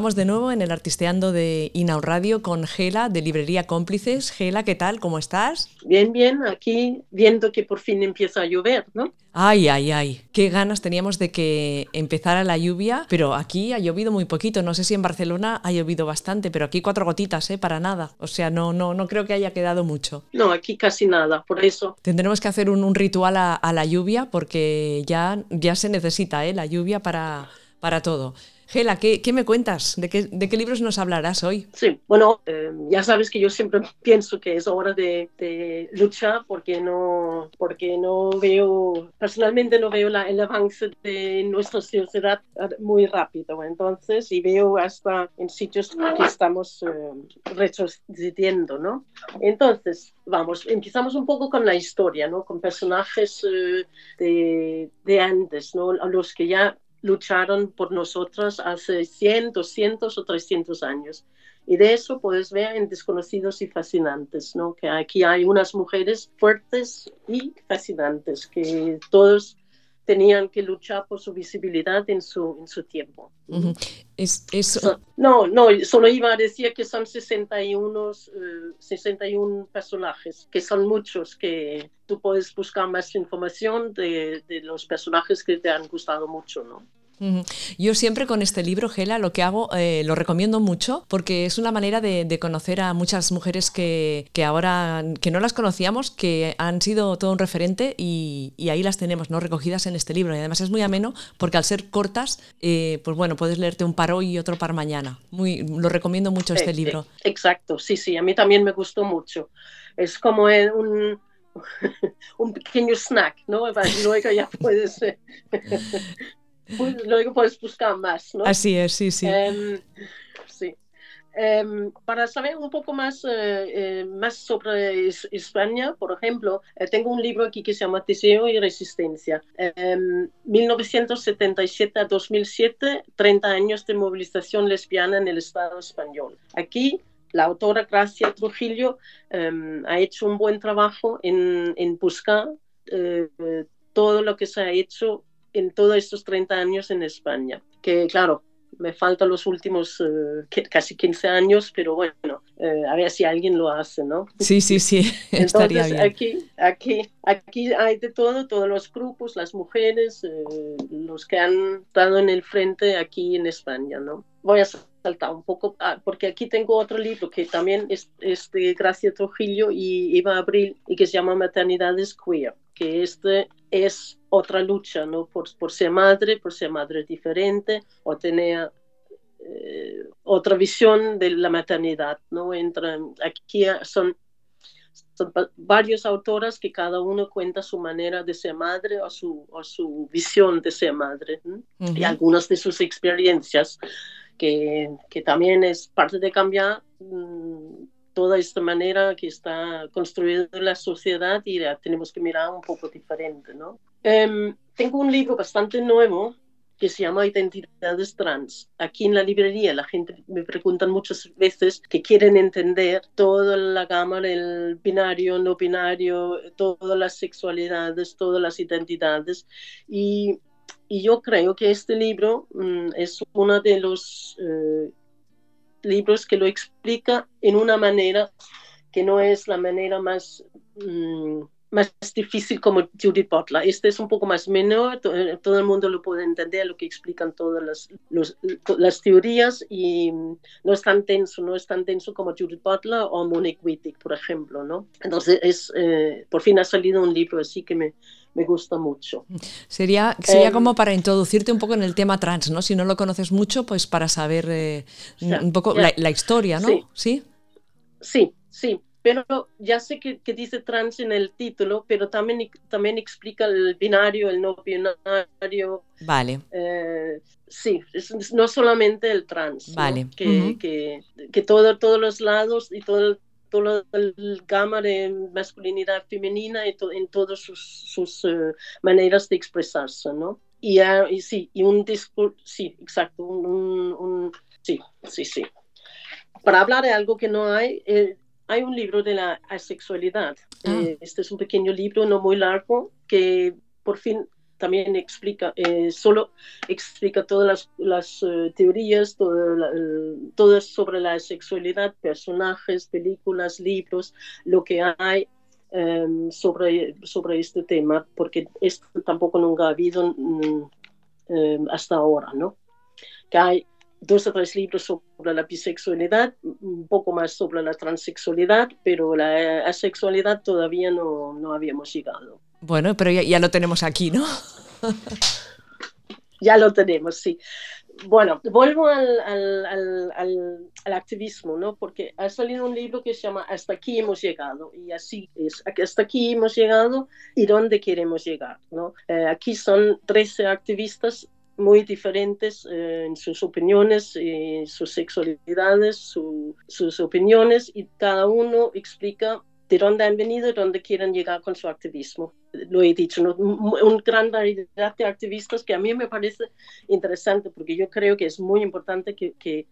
estamos de nuevo en el Artisteando de Inau Radio con Gela de Librería Cómplices. Gela, ¿qué tal? ¿Cómo estás? Bien, bien, aquí viendo que por fin empieza a llover, ¿no? Ay, ay, ay, qué ganas teníamos de que empezara la lluvia, pero aquí ha llovido muy poquito. No sé si en Barcelona ha llovido bastante, pero aquí cuatro gotitas, ¿eh? Para nada. O sea, no, no, no creo que haya quedado mucho. No, aquí casi nada, por eso. Tendremos que hacer un, ritual a, la lluvia porque ya, ya se necesita, ¿eh? La lluvia para, para todo. Gela, ¿qué, me cuentas? ¿De qué, ¿De libros nos hablarás hoy? Sí, bueno, eh, ya sabes que yo siempre pienso que es hora de, luchar porque no, porque no veo, personalmente no veo el avance de nuestra sociedad muy rápido. Entonces, y veo hasta en sitios que estamos eh, retrocediendo, ¿no? Entonces, vamos, empezamos un poco con la historia, ¿no? Con personajes eh, de, de antes, ¿no? A los que ya lucharon por nosotras hace 100, 200 o 300 años. Y de eso puedes ver en Desconocidos y Fascinantes, ¿no? que aquí hay unas mujeres fuertes y fascinantes, que todos tenían que luchar por su visibilidad en su, en su tiempo. es, no, no, solo iba a decir que son 61, 61 eh, personajes, que son muchos, que tú puedes buscar más información de, de los personajes que te han gustado mucho, ¿no? Yo siempre con este libro, Gela, lo que hago, eh, lo recomiendo mucho porque es una manera de, conocer a muchas mujeres que, ahora, que no las conocíamos, que han sido todo un referente y, ahí las tenemos, ¿no? Recogidas en este libro. Y además es muy ameno porque al ser cortas, eh, pues bueno, puedes leerte un par hoy y otro par mañana. Muy, lo recomiendo mucho este libro. exacto, sí, sí, a mí también me gustó mucho. Es como un, un pequeño snack, ¿no? Luego ya puedes luego puedes buscar más, ¿no? Así es, sí, sí. Em, sí. Em, para saber un poco más, eh, eh, más sobre España, por ejemplo, eh, tengo un libro aquí que se llama Deseo y Resistencia. 1977 em, a 2007, 30 años de movilización lesbiana en el Estado español. Aquí la autora Gracia Trujillo ha hecho un buen trabajo en, en buscar todo lo que se ha hecho en todos estos 30 años en España. Que claro, me faltan los últimos eh, casi 15 años, pero bueno, eh, a ver si alguien lo hace, ¿no? Sí, sí, sí, estaría Entonces, Aquí, aquí, aquí hay de todo, todos los grupos, las mujeres, eh, los que han estado en el frente aquí en España, ¿no? Voy a saltar un poco, ah, porque aquí tengo otro libro que también es, es de Gracia Trujillo y Eva Abril y que se llama Maternidades Queer que este es otra lucha, ¿no? Por, por ser madre, por ser madre diferente o tener eh, otra visión de la maternidad, ¿no? Entran, aquí son, son varias autoras que cada uno cuenta su manera de ser madre o su, o su visión de ser madre y algunas de sus experiencias, que, que, también es parte de cambiar. Mm, toda esta manera que está construida la sociedad y la tenemos que mirar un poco diferente. ¿no? Em, tengo un libro bastante nuevo que se llama Identidades Trans. Aquí en la librería la gente me pregunta muchas veces que quieren entender toda la gama del binario, no binario, todas las sexualidades, todas las identidades. Y, y yo creo que este libro mm, es uno de los eh, libros que lo explica en una manera que no es la manera más, mm, más difícil como Judith Butler. Este es un poco más menor, eh, todo el mundo lo puede entender, lo que explican todas las, las teorías y no es tan tenso, no es tan tenso como Judith Butler o Monique Wittig, por ejemplo. ¿no? Entonces, es, eh, por fin ha salido un libro así que me, me gusta mucho. Sería, sería em, como para introducirte un poco en el tema trans, ¿no? Si no lo conoces mucho, pues para saber eh, un poco la, historia, ¿no? Sí. sí. Sí, pero ya sé que, que, dice trans en el título, pero también, también explica el binario, el no binario. Vale. Eh, sí, no solamente el trans. Vale. Que, que, que todo, todos los lados y todo el todo el gama de masculinidad femenina y en todas sus, sus eh, maneras de expresarse, ¿no? Y, y, sí, y un discurso, sí, exacto, un, un, sí, sí, sí. Para hablar de algo que no hay, eh, hay un libro de la asexualidad. Ah. Eh, este es un pequeño libro, no muy largo, que por fin también explica, eh, solo explica todas las, las eh, teorías, todas sobre la sexualidad, personajes, películas, libros, lo que hay em, sobre, sobre este tema, porque esto tampoco nunca ha habido mm, em, hasta ahora, ¿no? Que hay dos o tres libros sobre la bisexualidad, un poco más sobre la transexualidad, pero la asexualidad todavía no, no habíamos llegado. Bueno, pero ya, lo tenemos aquí, ¿no? ya lo tenemos, sí. Bueno, vuelvo al, al, al, al, activismo, ¿no? Porque ha salido un libro que se llama Hasta aquí hemos llegado, y así es, hasta aquí hemos llegado y dónde queremos llegar, ¿no? Eh, aquí son 13 activistas muy diferentes eh, en sus opiniones, y sus sexualidades, sus opiniones, y cada uno explica de dónde han venido y dónde quieren llegar con su activismo. Lo he dicho, ¿no? una gran variedad de activistas que a mí me parece interesante porque yo creo que es muy importante que, que,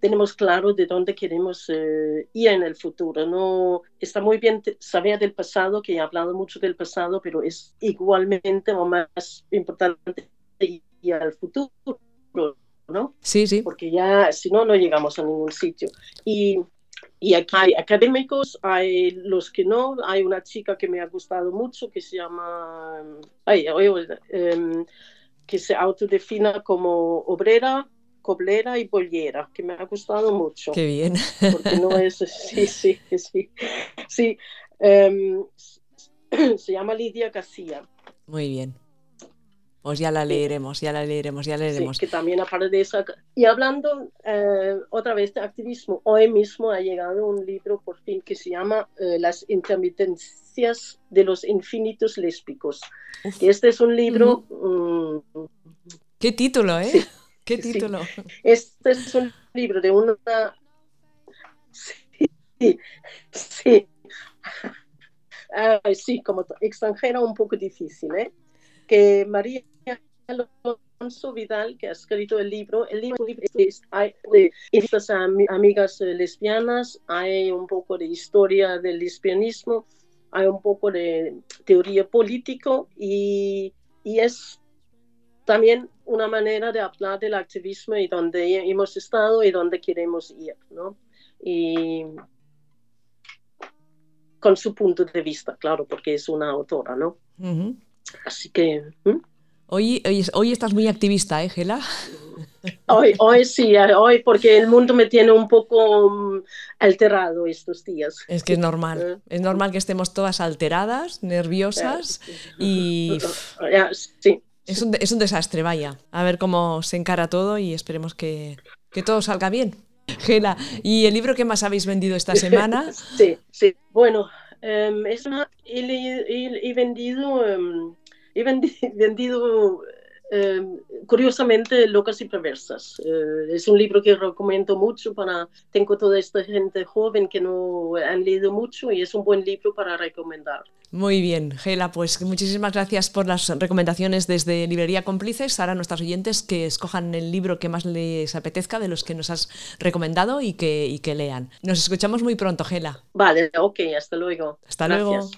tenemos claro de dónde queremos eh, ir en el futuro. No está muy bien saber del pasado, que he hablado mucho del pasado, pero es igualmente o más importante y al futuro, ¿no? Sí, sí. Porque ya, si no, no llegamos a ningún sitio. Y, y aquí hay académicos, hay los que no. Hay una chica que me ha gustado mucho que se llama, ay, em, que se autodefina como obrera, coblera y bollera, que me ha gustado mucho. Qué bien. Porque no es, sí, sí, sí. sí. Em, se llama Lidia García. Muy bien. Pues ya la leeremos, ya la leeremos, ya la leeremos. Sí, que también aparte de eso. Y hablando eh, otra vez de activismo, hoy mismo ha llegado un libro por fin que se llama eh, Las intermitencias de los infinitos lésbicos. este es un libro... Mm, ¿Qué título, eh? ¿Qué título? Este es un libro de una... Sí, sí. sí, como extranjera un poco difícil, ¿eh? Que María Alonso Vidal, que ha escrito el libro. El libro es, hay de estas amigas eh, lesbianas, hay un poco de historia del lesbianismo, hay un poco de teoría político y, y es también una manera de hablar del activismo y donde hemos estado y donde queremos ir, ¿no? Y con su punto de vista, claro, porque es una autora, ¿no? Así que... Hoy, hoy, estás muy activista, ¿eh, Gela? Hoy, hoy sí, hoy porque el mundo me tiene un poco mm, alterado estos días. Es que es normal, eh. es normal que estemos todas alteradas, nerviosas y... Sí. Es un, es un desastre, vaya. A ver cómo se encara todo y esperemos que, que todo salga bien. Gela, ¿y el libro que más habéis vendido esta semana? Sí, sí. Bueno, em, es una, he, vendido... Em, he vendido eh, curiosamente Locas y Perversas. Eh, es un libro que recomiendo mucho para, tengo toda esta gente joven que no han leído mucho y es un buen libro para recomendar. Muy bien, Gela, pues muchísimas gracias por las recomendaciones desde Librería Cómplices. Ahora nuestros oyentes que escojan el libro que más les apetezca de los que nos has recomendado y que, y que lean. Nos escuchamos muy pronto, Gela. Vale, ok, hasta luego. Hasta luego.